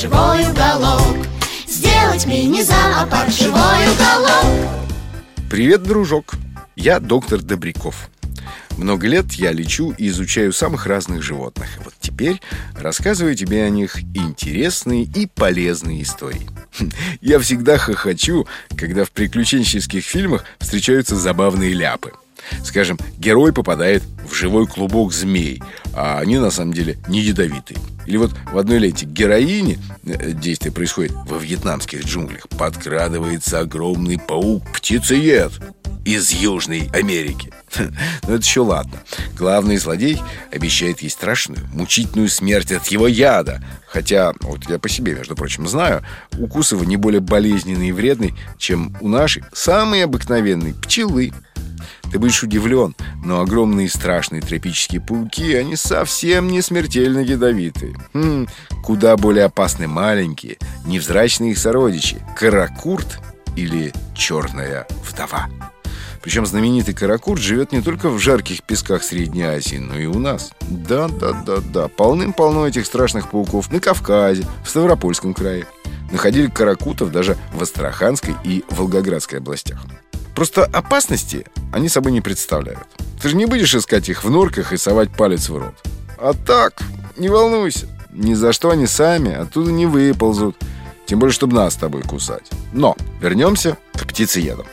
живой уголок Сделать мини-зоопарк живой уголок Привет, дружок! Я доктор Добряков. Много лет я лечу и изучаю самых разных животных. Вот теперь рассказываю тебе о них интересные и полезные истории. Я всегда хохочу, когда в приключенческих фильмах встречаются забавные ляпы. Скажем, герой попадает в живой клубок змей, а они на самом деле не ядовитые. Или вот в одной ленте героине э, действие происходит во вьетнамских джунглях. Подкрадывается огромный паук-птицеед из Южной Америки. Но это еще ладно. Главный злодей обещает ей страшную, мучительную смерть от его яда. Хотя, вот я по себе, между прочим, знаю, укус его не более болезненный и вредный, чем у нашей самой обыкновенной пчелы. Ты будешь удивлен, но огромные страшные тропические пауки, они совсем не смертельно ядовитые. Хм, куда более опасны маленькие, невзрачные их сородичи. Каракурт или черная вдова. Причем знаменитый каракурт живет не только в жарких песках Средней Азии, но и у нас. Да-да-да-да, полным-полно этих страшных пауков на Кавказе, в Ставропольском крае. Находили каракутов даже в Астраханской и Волгоградской областях. Просто опасности они собой не представляют. Ты же не будешь искать их в норках и совать палец в рот. А так, не волнуйся. Ни за что они сами оттуда не выползут. Тем более, чтобы нас с тобой кусать. Но вернемся к птицеедам.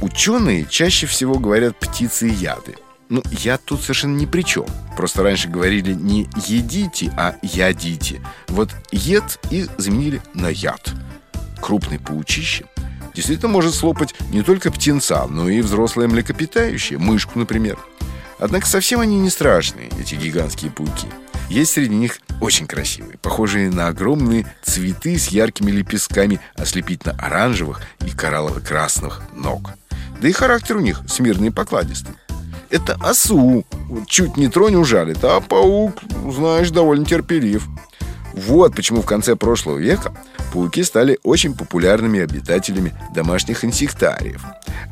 Ученые чаще всего говорят птицы яды. Ну, я тут совершенно ни при чем. Просто раньше говорили не едите, а ядите. Вот ед и заменили на яд. Крупный паучище действительно может слопать не только птенца, но и взрослое млекопитающее, мышку, например. Однако совсем они не страшные, эти гигантские пауки. Есть среди них очень красивые, похожие на огромные цветы с яркими лепестками ослепительно-оранжевых и кораллово-красных ног. Да и характер у них смирный и покладистый. Это осу, чуть не тронь ужалит, а паук, знаешь, довольно терпелив. Вот почему в конце прошлого века пауки стали очень популярными обитателями домашних инсектариев.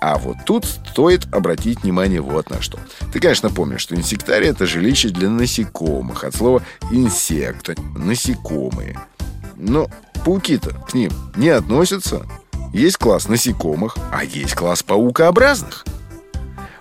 А вот тут стоит обратить внимание вот на что. Ты, конечно, помнишь, что инсектарий – это жилище для насекомых, от слова «инсекта» – насекомые. Но пауки-то к ним не относятся. Есть класс насекомых, а есть класс паукообразных –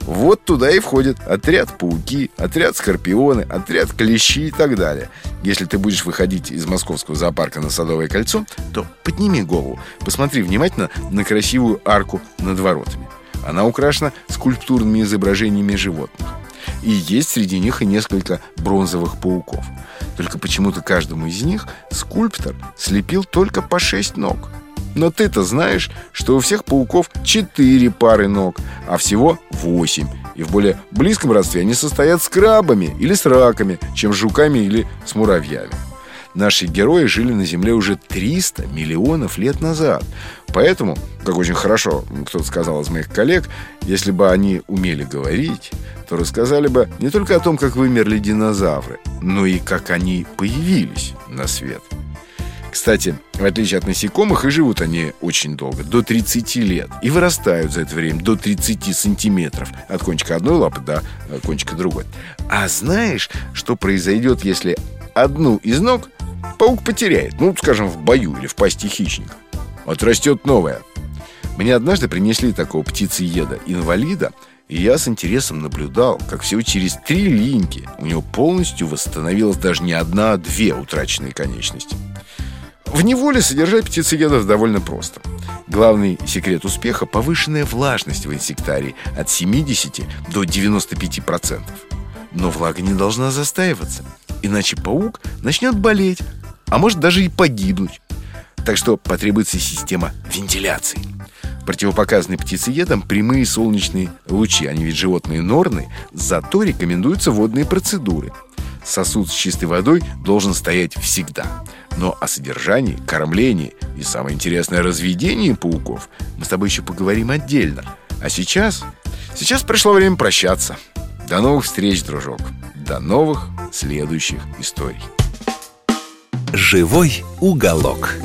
вот туда и входит отряд пауки, отряд скорпионы, отряд клещи и так далее. Если ты будешь выходить из московского зоопарка на Садовое кольцо, то подними голову, посмотри внимательно на красивую арку над воротами. Она украшена скульптурными изображениями животных. И есть среди них и несколько бронзовых пауков. Только почему-то каждому из них скульптор слепил только по шесть ног – но ты-то знаешь, что у всех пауков четыре пары ног, а всего восемь. И в более близком родстве они состоят с крабами или с раками, чем с жуками или с муравьями. Наши герои жили на Земле уже 300 миллионов лет назад. Поэтому, как очень хорошо кто-то сказал из моих коллег, если бы они умели говорить, то рассказали бы не только о том, как вымерли динозавры, но и как они появились на свет. Кстати, в отличие от насекомых, и живут они очень долго, до 30 лет. И вырастают за это время до 30 сантиметров от кончика одной лапы до э, кончика другой. А знаешь, что произойдет, если одну из ног паук потеряет? Ну, скажем, в бою или в пасти хищника. Отрастет новая. Мне однажды принесли такого птицееда, инвалида, и я с интересом наблюдал, как всего через три линьки у него полностью восстановилась даже не одна, а две утраченные конечности. В неволе содержать птицеедов довольно просто. Главный секрет успеха – повышенная влажность в инсектарии от 70 до 95%. Но влага не должна застаиваться, иначе паук начнет болеть, а может даже и погибнуть. Так что потребуется система вентиляции. Противопоказаны птицеедам прямые солнечные лучи, они ведь животные норны, зато рекомендуются водные процедуры – сосуд с чистой водой должен стоять всегда. Но о содержании, кормлении и самое интересное разведении пауков мы с тобой еще поговорим отдельно. А сейчас, сейчас пришло время прощаться. До новых встреч, дружок. До новых следующих историй. Живой уголок.